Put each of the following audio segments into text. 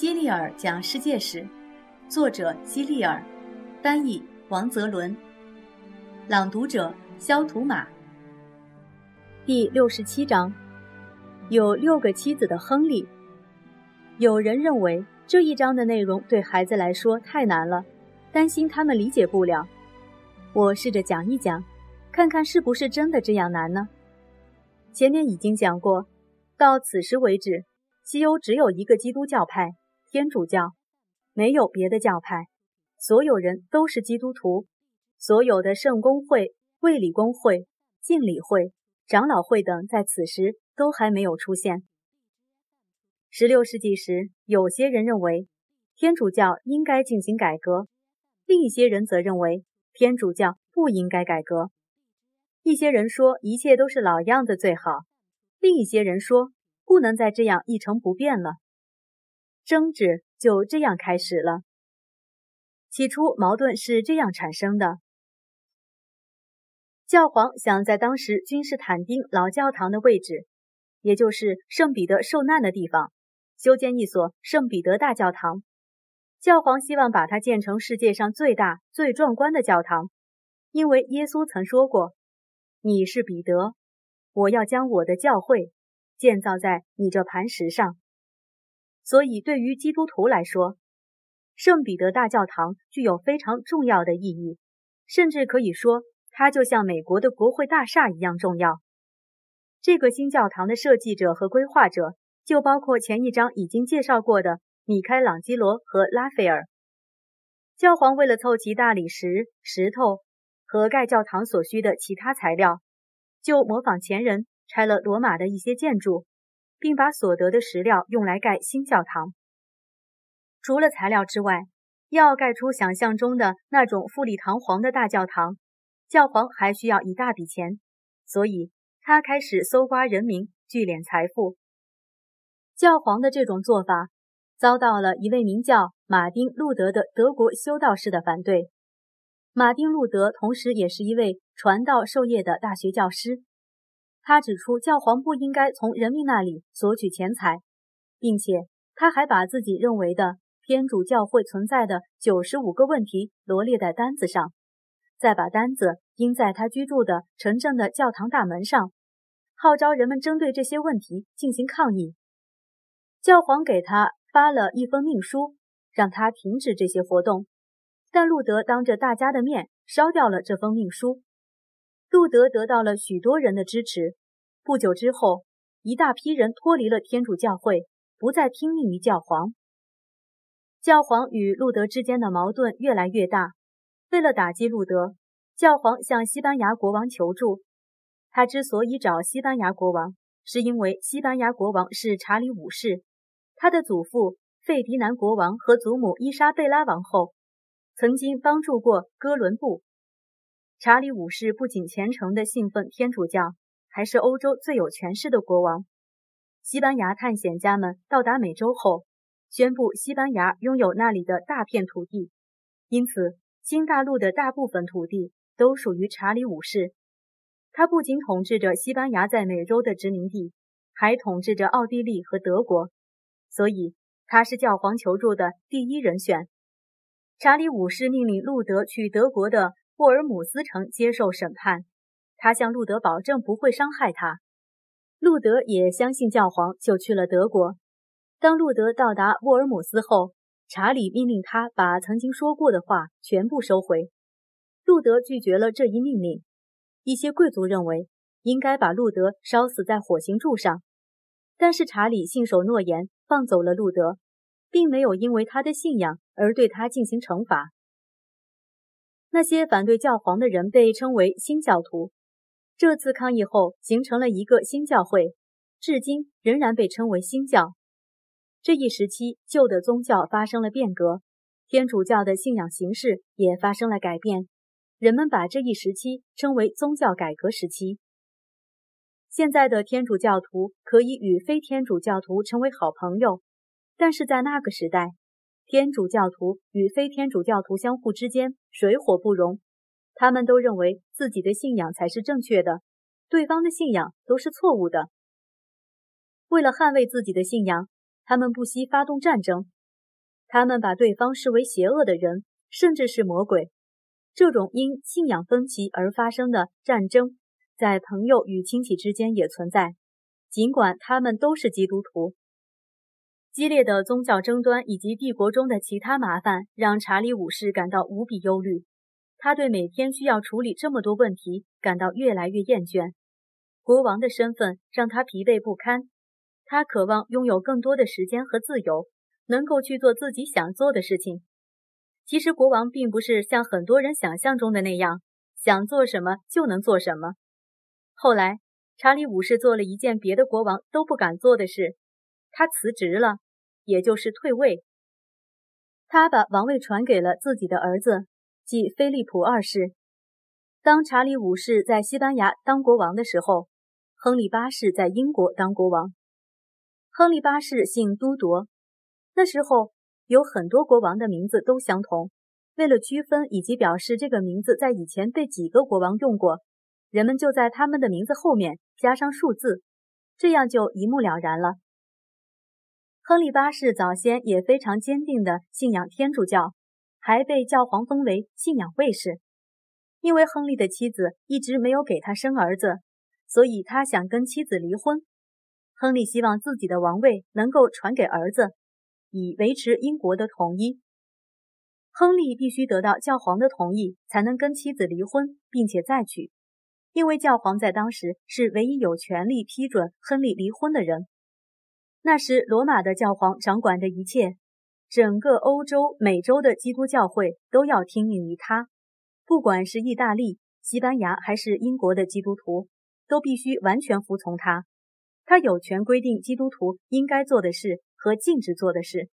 希利尔讲世界史，作者希利尔，翻译王泽伦，朗读者肖图马。第六十七章，有六个妻子的亨利。有人认为这一章的内容对孩子来说太难了，担心他们理解不了。我试着讲一讲，看看是不是真的这样难呢？前面已经讲过，到此时为止，西欧只有一个基督教派。天主教没有别的教派，所有人都是基督徒。所有的圣公会、卫理公会、敬礼会、长老会等，在此时都还没有出现。十六世纪时，有些人认为天主教应该进行改革，另一些人则认为天主教不应该改革。一些人说一切都是老样子最好，另一些人说不能再这样一成不变了。争执就这样开始了。起初，矛盾是这样产生的：教皇想在当时君士坦丁老教堂的位置，也就是圣彼得受难的地方，修建一所圣彼得大教堂。教皇希望把它建成世界上最大、最壮观的教堂，因为耶稣曾说过：“你是彼得，我要将我的教会建造在你这磐石上。”所以，对于基督徒来说，圣彼得大教堂具有非常重要的意义，甚至可以说，它就像美国的国会大厦一样重要。这个新教堂的设计者和规划者就包括前一章已经介绍过的米开朗基罗和拉斐尔。教皇为了凑齐大理石、石头和盖教堂所需的其他材料，就模仿前人拆了罗马的一些建筑。并把所得的石料用来盖新教堂。除了材料之外，要盖出想象中的那种富丽堂皇的大教堂，教皇还需要一大笔钱，所以他开始搜刮人民，聚敛财富。教皇的这种做法遭到了一位名叫马丁·路德的德国修道士的反对。马丁·路德同时也是一位传道授业的大学教师。他指出，教皇不应该从人民那里索取钱财，并且他还把自己认为的天主教会存在的九十五个问题罗列在单子上，再把单子钉在他居住的城镇的教堂大门上，号召人们针对这些问题进行抗议。教皇给他发了一封命书，让他停止这些活动，但路德当着大家的面烧掉了这封命书。路德得到了许多人的支持。不久之后，一大批人脱离了天主教会，不再听命于教皇。教皇与路德之间的矛盾越来越大。为了打击路德，教皇向西班牙国王求助。他之所以找西班牙国王，是因为西班牙国王是查理五世，他的祖父费迪南国王和祖母伊莎贝拉王后曾经帮助过哥伦布。查理五世不仅虔诚地信奉天主教，还是欧洲最有权势的国王。西班牙探险家们到达美洲后，宣布西班牙拥有那里的大片土地，因此新大陆的大部分土地都属于查理五世。他不仅统治着西班牙在美洲的殖民地，还统治着奥地利和德国，所以他是教皇求助的第一人选。查理五世命令路德去德国的。沃尔姆斯城接受审判，他向路德保证不会伤害他。路德也相信教皇，就去了德国。当路德到达沃尔姆斯后，查理命令他把曾经说过的话全部收回。路德拒绝了这一命令。一些贵族认为应该把路德烧死在火刑柱上，但是查理信守诺言，放走了路德，并没有因为他的信仰而对他进行惩罚。那些反对教皇的人被称为新教徒。这次抗议后，形成了一个新教会，至今仍然被称为新教。这一时期，旧的宗教发生了变革，天主教的信仰形式也发生了改变。人们把这一时期称为宗教改革时期。现在的天主教徒可以与非天主教徒成为好朋友，但是在那个时代。天主教徒与非天主教徒相互之间水火不容，他们都认为自己的信仰才是正确的，对方的信仰都是错误的。为了捍卫自己的信仰，他们不惜发动战争，他们把对方视为邪恶的人，甚至是魔鬼。这种因信仰分歧而发生的战争，在朋友与亲戚之间也存在，尽管他们都是基督徒。激烈的宗教争端以及帝国中的其他麻烦，让查理五世感到无比忧虑。他对每天需要处理这么多问题感到越来越厌倦。国王的身份让他疲惫不堪，他渴望拥有更多的时间和自由，能够去做自己想做的事情。其实，国王并不是像很多人想象中的那样，想做什么就能做什么。后来，查理五世做了一件别的国王都不敢做的事。他辞职了，也就是退位。他把王位传给了自己的儿子，即菲利普二世。当查理五世在西班牙当国王的时候，亨利八世在英国当国王。亨利八世姓都铎。那时候有很多国王的名字都相同。为了区分以及表示这个名字在以前被几个国王用过，人们就在他们的名字后面加上数字，这样就一目了然了。亨利八世早先也非常坚定地信仰天主教，还被教皇封为信仰卫士。因为亨利的妻子一直没有给他生儿子，所以他想跟妻子离婚。亨利希望自己的王位能够传给儿子，以维持英国的统一。亨利必须得到教皇的同意，才能跟妻子离婚并且再娶，因为教皇在当时是唯一有权利批准亨利离婚的人。那时，罗马的教皇掌管着一切，整个欧洲、美洲的基督教会都要听命于他。不管是意大利、西班牙还是英国的基督徒，都必须完全服从他。他有权规定基督徒应该做的事和禁止做的事。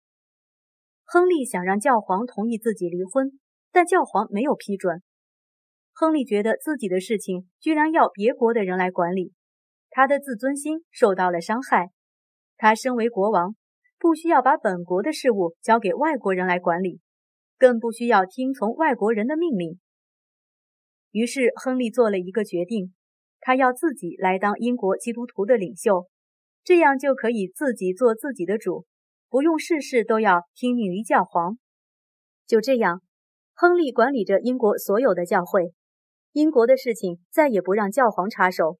亨利想让教皇同意自己离婚，但教皇没有批准。亨利觉得自己的事情居然要别国的人来管理，他的自尊心受到了伤害。他身为国王，不需要把本国的事务交给外国人来管理，更不需要听从外国人的命令。于是，亨利做了一个决定，他要自己来当英国基督徒的领袖，这样就可以自己做自己的主，不用事事都要听命于教皇。就这样，亨利管理着英国所有的教会，英国的事情再也不让教皇插手，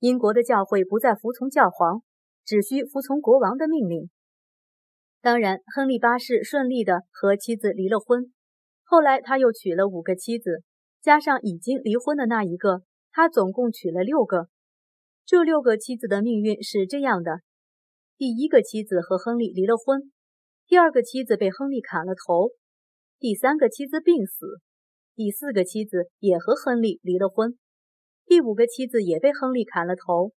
英国的教会不再服从教皇。只需服从国王的命令。当然，亨利八世顺利的和妻子离了婚。后来，他又娶了五个妻子，加上已经离婚的那一个，他总共娶了六个。这六个妻子的命运是这样的：第一个妻子和亨利离了婚，第二个妻子被亨利砍了头，第三个妻子病死，第四个妻子也和亨利离了婚，第五个妻子也被亨利砍了头。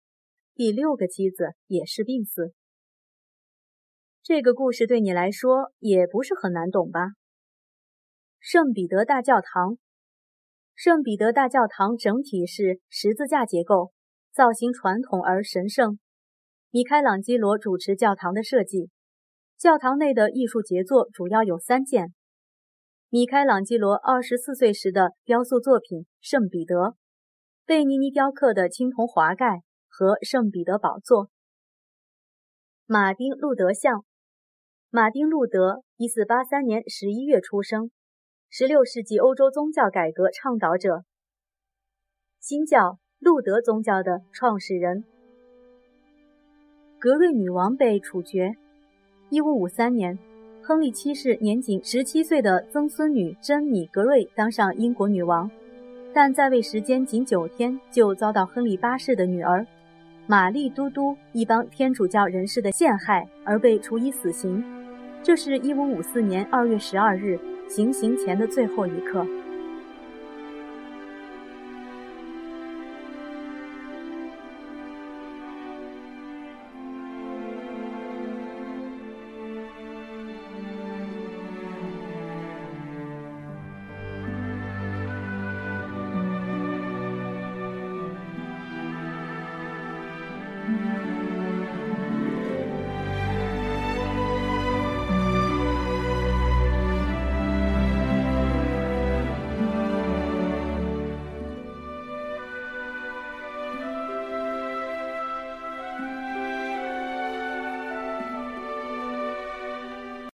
第六个妻子也是病死。这个故事对你来说也不是很难懂吧？圣彼得大教堂，圣彼得大教堂整体是十字架结构，造型传统而神圣。米开朗基罗主持教堂的设计。教堂内的艺术杰作主要有三件：米开朗基罗二十四岁时的雕塑作品《圣彼得》，贝尼尼雕刻的青铜华盖。和圣彼得宝座。马丁·路德像。马丁·路德，一四八三年十一月出生，十六世纪欧洲宗教改革倡导者，新教路德宗教的创始人。格瑞女王被处决。一五五三年，亨利七世年仅十七岁的曾孙女珍妮·格瑞当上英国女王，但在位时间仅九天，就遭到亨利八世的女儿。玛丽嘟嘟一帮天主教人士的陷害而被处以死刑，这是一五五四年二月十二日行刑前的最后一刻。